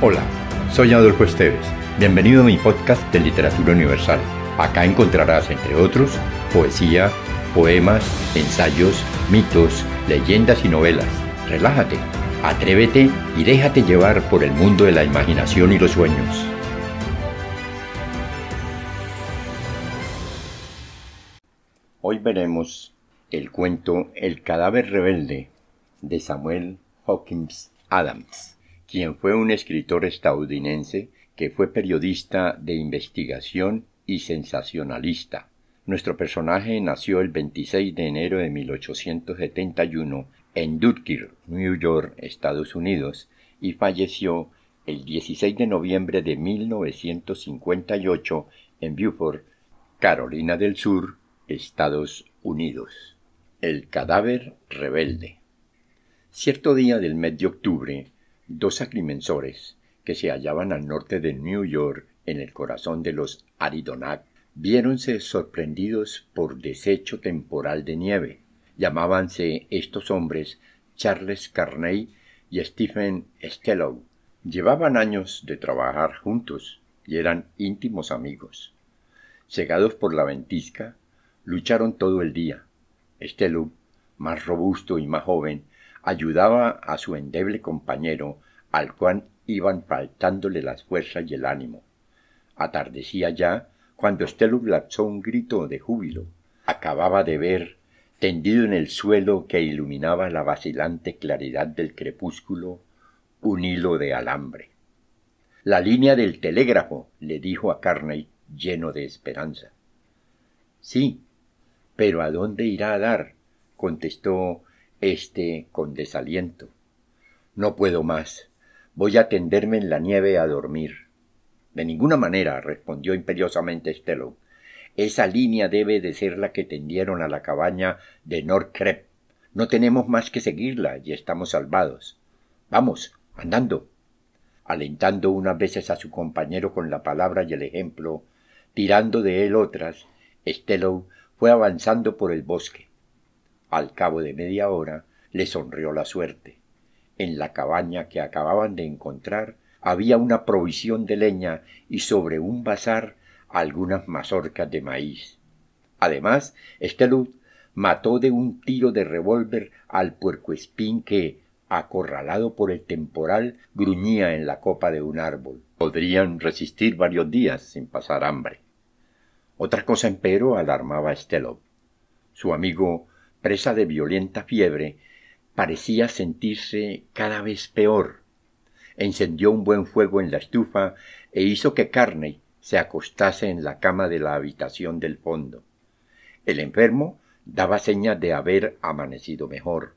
Hola, soy Adolfo Esteves. Bienvenido a mi podcast de Literatura Universal. Acá encontrarás, entre otros, poesía, poemas, ensayos, mitos, leyendas y novelas. Relájate, atrévete y déjate llevar por el mundo de la imaginación y los sueños. Hoy veremos el cuento El cadáver rebelde de Samuel Hawkins Adams, quien fue un escritor estadounidense que fue periodista de investigación y sensacionalista. Nuestro personaje nació el 26 de enero de 1871 en Dunkirk, New York, Estados Unidos, y falleció el 16 de noviembre de 1958 en Beaufort, Carolina del Sur, Estados Unidos. El cadáver rebelde. Cierto día del mes de octubre, dos agrimensores, que se hallaban al norte de New York, en el corazón de los Aridonac, viéronse sorprendidos por desecho temporal de nieve. Llamábanse estos hombres Charles Carney y Stephen Stellow. Llevaban años de trabajar juntos y eran íntimos amigos. Cegados por la ventisca, Lucharon todo el día. Estelú, más robusto y más joven, ayudaba a su endeble compañero, al cual iban faltándole las fuerzas y el ánimo. Atardecía ya cuando Estelú lanzó un grito de júbilo. Acababa de ver, tendido en el suelo que iluminaba la vacilante claridad del crepúsculo, un hilo de alambre. La línea del telégrafo, le dijo a Carney, lleno de esperanza. Sí, pero ¿a dónde irá a dar? contestó éste con desaliento. No puedo más. Voy a tenderme en la nieve a dormir. De ninguna manera, respondió imperiosamente Stello. Esa línea debe de ser la que tendieron a la cabaña de Norcrep. No tenemos más que seguirla y estamos salvados. Vamos, andando. Alentando unas veces a su compañero con la palabra y el ejemplo, tirando de él otras, Stello fue avanzando por el bosque. Al cabo de media hora le sonrió la suerte. En la cabaña que acababan de encontrar había una provisión de leña y sobre un bazar algunas mazorcas de maíz. Además, Estelud mató de un tiro de revólver al puercoespín que, acorralado por el temporal, gruñía en la copa de un árbol. Podrían resistir varios días sin pasar hambre. Otra cosa empero alarmaba a Stelov. Su amigo, presa de violenta fiebre, parecía sentirse cada vez peor. Encendió un buen fuego en la estufa e hizo que Carney se acostase en la cama de la habitación del fondo. El enfermo daba señas de haber amanecido mejor.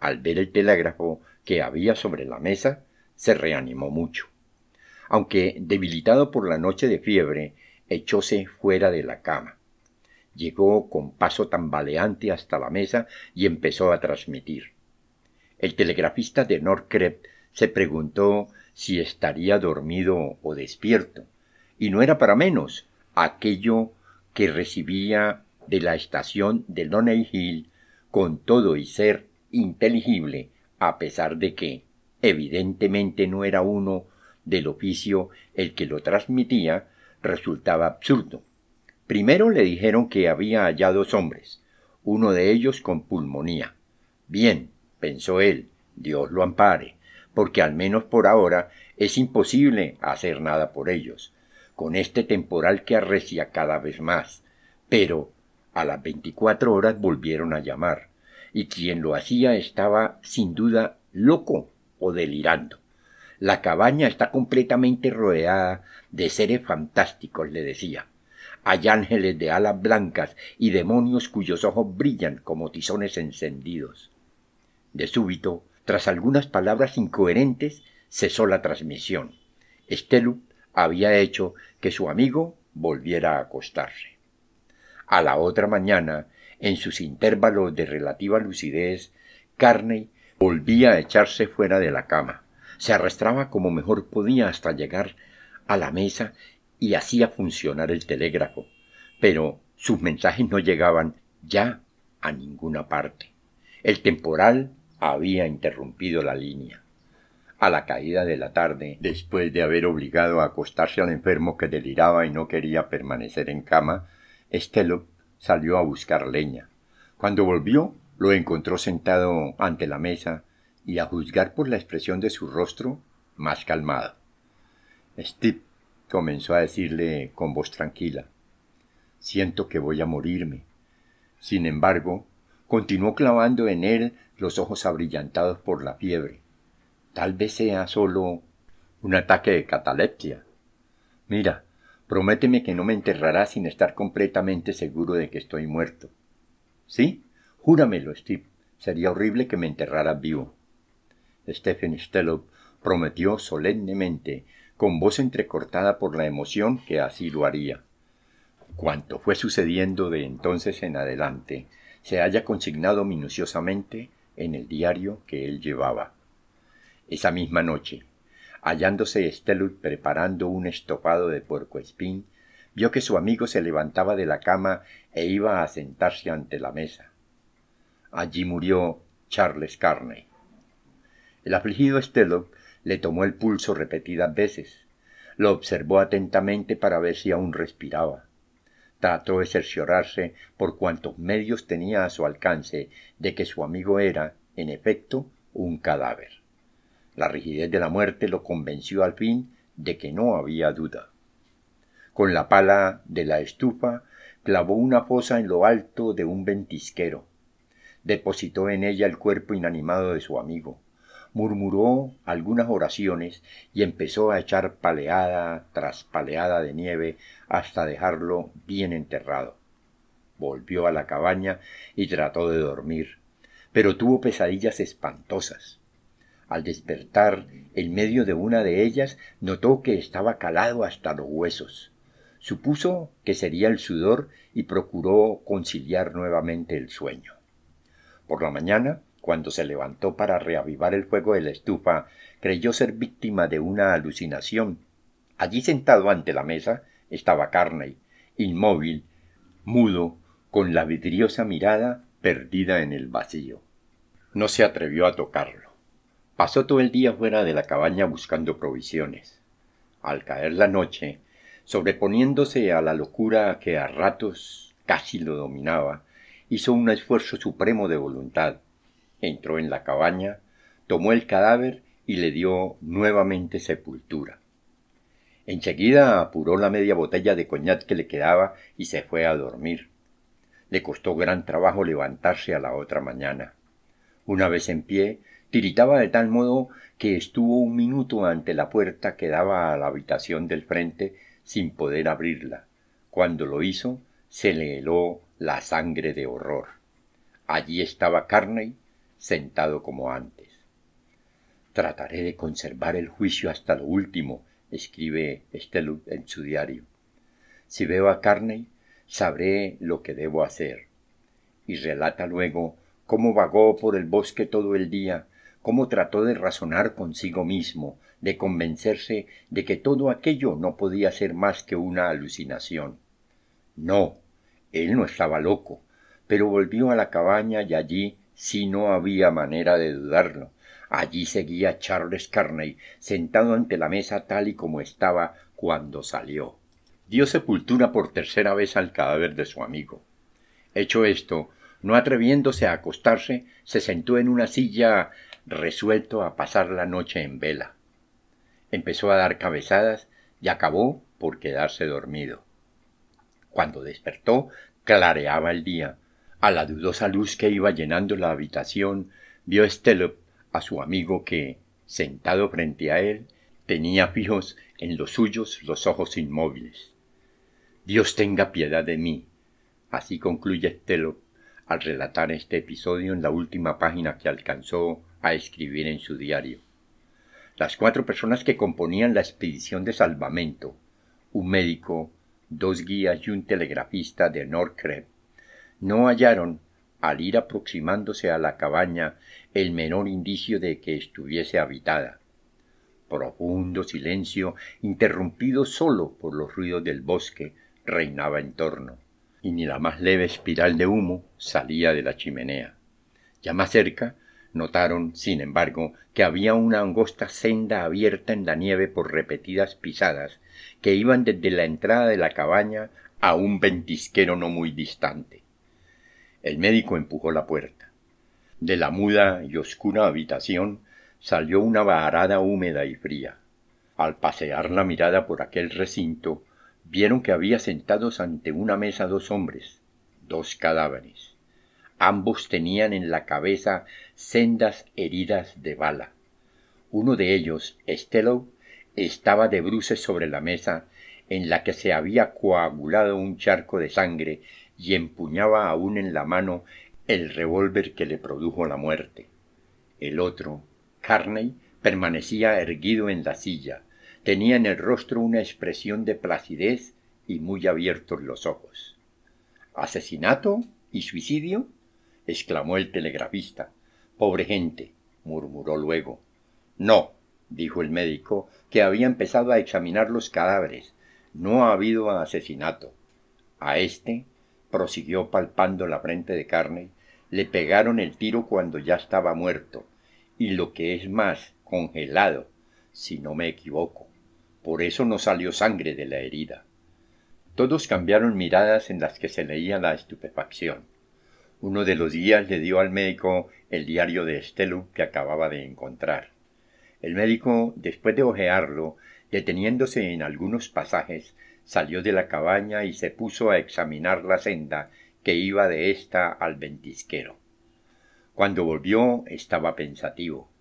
Al ver el telégrafo que había sobre la mesa, se reanimó mucho. Aunque debilitado por la noche de fiebre, echóse fuera de la cama. Llegó con paso tambaleante hasta la mesa y empezó a transmitir. El telegrafista de Norcrep se preguntó si estaría dormido o despierto, y no era para menos aquello que recibía de la estación de Loney Hill con todo y ser inteligible, a pesar de que, evidentemente no era uno del oficio el que lo transmitía, resultaba absurdo. Primero le dijeron que había allá dos hombres, uno de ellos con pulmonía. Bien, pensó él, Dios lo ampare, porque al menos por ahora es imposible hacer nada por ellos, con este temporal que arrecia cada vez más. Pero a las veinticuatro horas volvieron a llamar, y quien lo hacía estaba sin duda loco o delirando. La cabaña está completamente rodeada de seres fantásticos, le decía. Hay ángeles de alas blancas y demonios cuyos ojos brillan como tizones encendidos. De súbito, tras algunas palabras incoherentes, cesó la transmisión. Estelu había hecho que su amigo volviera a acostarse. A la otra mañana, en sus intervalos de relativa lucidez, Carney volvía a echarse fuera de la cama se arrastraba como mejor podía hasta llegar a la mesa y hacía funcionar el telégrafo, pero sus mensajes no llegaban ya a ninguna parte. El temporal había interrumpido la línea. A la caída de la tarde, después de haber obligado a acostarse al enfermo que deliraba y no quería permanecer en cama, Estelo salió a buscar leña. Cuando volvió, lo encontró sentado ante la mesa y, a juzgar por la expresión de su rostro, más calmado. Comenzó a decirle con voz tranquila, siento que voy a morirme. Sin embargo, continuó clavando en él los ojos abrillantados por la fiebre. Tal vez sea solo un ataque de catalepsia. Mira, prométeme que no me enterrarás sin estar completamente seguro de que estoy muerto. ¿Sí? Júramelo, Steve. Sería horrible que me enterraras vivo. Stephen Stellop prometió solemnemente, con voz entrecortada por la emoción, que así lo haría. Cuanto fue sucediendo de entonces en adelante se haya consignado minuciosamente en el diario que él llevaba. Esa misma noche, hallándose Stellut preparando un estofado de puercoespín, vio que su amigo se levantaba de la cama e iba a sentarse ante la mesa. Allí murió Charles Carney. El afligido Stellut le tomó el pulso repetidas veces, lo observó atentamente para ver si aún respiraba trató de cerciorarse por cuantos medios tenía a su alcance de que su amigo era, en efecto, un cadáver. La rigidez de la muerte lo convenció al fin de que no había duda. Con la pala de la estufa clavó una fosa en lo alto de un ventisquero. Depositó en ella el cuerpo inanimado de su amigo murmuró algunas oraciones y empezó a echar paleada tras paleada de nieve hasta dejarlo bien enterrado. Volvió a la cabaña y trató de dormir, pero tuvo pesadillas espantosas. Al despertar, en medio de una de ellas, notó que estaba calado hasta los huesos. Supuso que sería el sudor y procuró conciliar nuevamente el sueño. Por la mañana cuando se levantó para reavivar el fuego de la estufa, creyó ser víctima de una alucinación. Allí sentado ante la mesa estaba Carney, inmóvil, mudo, con la vidriosa mirada perdida en el vacío. No se atrevió a tocarlo. Pasó todo el día fuera de la cabaña buscando provisiones. Al caer la noche, sobreponiéndose a la locura que a ratos casi lo dominaba, hizo un esfuerzo supremo de voluntad entró en la cabaña, tomó el cadáver y le dio nuevamente sepultura. Enseguida apuró la media botella de coñac que le quedaba y se fue a dormir. Le costó gran trabajo levantarse a la otra mañana. Una vez en pie, tiritaba de tal modo que estuvo un minuto ante la puerta que daba a la habitación del frente sin poder abrirla. Cuando lo hizo, se le heló la sangre de horror. Allí estaba Carney, sentado como antes. Trataré de conservar el juicio hasta lo último, escribe Stellut en su diario. Si veo a Carney, sabré lo que debo hacer. Y relata luego cómo vagó por el bosque todo el día, cómo trató de razonar consigo mismo, de convencerse de que todo aquello no podía ser más que una alucinación. No, él no estaba loco, pero volvió a la cabaña y allí si no había manera de dudarlo. Allí seguía Charles Carney, sentado ante la mesa tal y como estaba cuando salió. Dio sepultura por tercera vez al cadáver de su amigo. Hecho esto, no atreviéndose a acostarse, se sentó en una silla resuelto a pasar la noche en vela. Empezó a dar cabezadas y acabó por quedarse dormido. Cuando despertó, clareaba el día, a la dudosa luz que iba llenando la habitación, vio Stellop a su amigo que, sentado frente a él, tenía fijos en los suyos los ojos inmóviles. Dios tenga piedad de mí. Así concluye Stellop al relatar este episodio en la última página que alcanzó a escribir en su diario. Las cuatro personas que componían la expedición de salvamento, un médico, dos guías y un telegrafista de Norcrep, no hallaron, al ir aproximándose a la cabaña, el menor indicio de que estuviese habitada. Profundo silencio, interrumpido sólo por los ruidos del bosque, reinaba en torno, y ni la más leve espiral de humo salía de la chimenea. Ya más cerca, Notaron, sin embargo, que había una angosta senda abierta en la nieve por repetidas pisadas, que iban desde la entrada de la cabaña a un ventisquero no muy distante. El médico empujó la puerta. De la muda y oscura habitación salió una varada húmeda y fría. Al pasear la mirada por aquel recinto, vieron que había sentados ante una mesa dos hombres, dos cadáveres. Ambos tenían en la cabeza sendas heridas de bala. Uno de ellos, Estelo, estaba de bruces sobre la mesa en la que se había coagulado un charco de sangre y empuñaba aún en la mano el revólver que le produjo la muerte. El otro, Carney, permanecía erguido en la silla, tenía en el rostro una expresión de placidez y muy abiertos los ojos. ¿Asesinato y suicidio? exclamó el telegrafista. Pobre gente, murmuró luego. No, dijo el médico, que había empezado a examinar los cadáveres. No ha habido asesinato. A este, prosiguió palpando la frente de carne, le pegaron el tiro cuando ya estaba muerto, y lo que es más, congelado, si no me equivoco. Por eso no salió sangre de la herida. Todos cambiaron miradas en las que se leía la estupefacción. Uno de los guías le dio al médico el diario de Estelu que acababa de encontrar. El médico, después de hojearlo, deteniéndose en algunos pasajes, salió de la cabaña y se puso a examinar la senda que iba de ésta al ventisquero. Cuando volvió estaba pensativo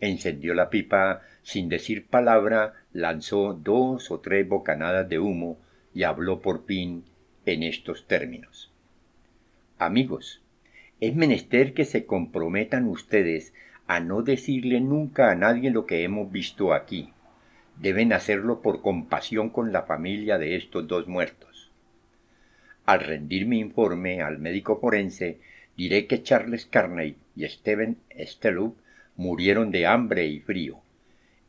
encendió la pipa, sin decir palabra, lanzó dos o tres bocanadas de humo y habló por fin en estos términos. Amigos, es menester que se comprometan ustedes a no decirle nunca a nadie lo que hemos visto aquí. Deben hacerlo por compasión con la familia de estos dos muertos. Al rendir mi informe al médico forense, diré que Charles Carney y Stephen Stellup murieron de hambre y frío.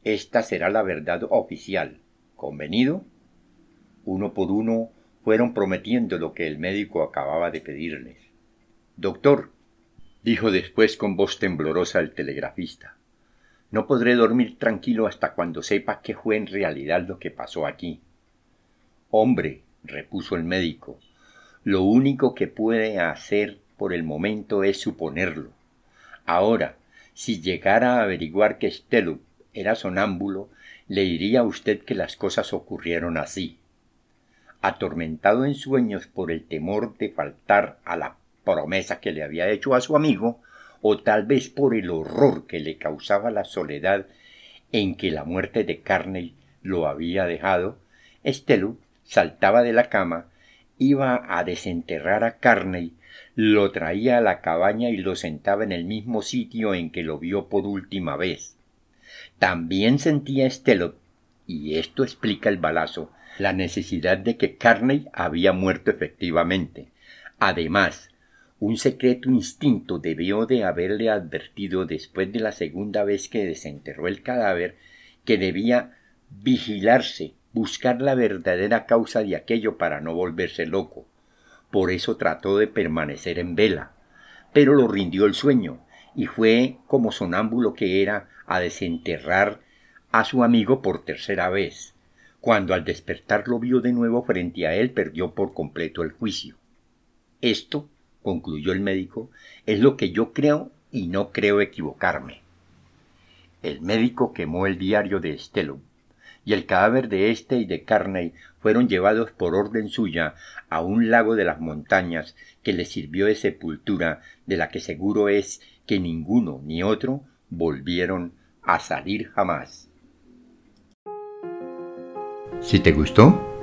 Esta será la verdad oficial. ¿Convenido? Uno por uno fueron prometiendo lo que el médico acababa de pedirles. Doctor, dijo después con voz temblorosa el telegrafista, no podré dormir tranquilo hasta cuando sepa qué fue en realidad lo que pasó aquí. Hombre, repuso el médico, lo único que puede hacer por el momento es suponerlo. Ahora, si llegara a averiguar que Stellup era sonámbulo, le diría a usted que las cosas ocurrieron así. Atormentado en sueños por el temor de faltar a la promesa que le había hecho a su amigo, o tal vez por el horror que le causaba la soledad en que la muerte de Carney lo había dejado, Stellup saltaba de la cama, iba a desenterrar a Carney lo traía a la cabaña y lo sentaba en el mismo sitio en que lo vio por última vez. También sentía Estelot, y esto explica el balazo, la necesidad de que Carney había muerto efectivamente. Además, un secreto instinto debió de haberle advertido después de la segunda vez que desenterró el cadáver que debía vigilarse, buscar la verdadera causa de aquello para no volverse loco por eso trató de permanecer en vela, pero lo rindió el sueño, y fue como sonámbulo que era a desenterrar a su amigo por tercera vez. Cuando al despertar lo vio de nuevo frente a él, perdió por completo el juicio. Esto, concluyó el médico, es lo que yo creo y no creo equivocarme. El médico quemó el diario de Estelo y el cadáver de éste y de Carney fueron llevados por orden suya a un lago de las montañas que les sirvió de sepultura de la que seguro es que ninguno ni otro volvieron a salir jamás. Si te gustó,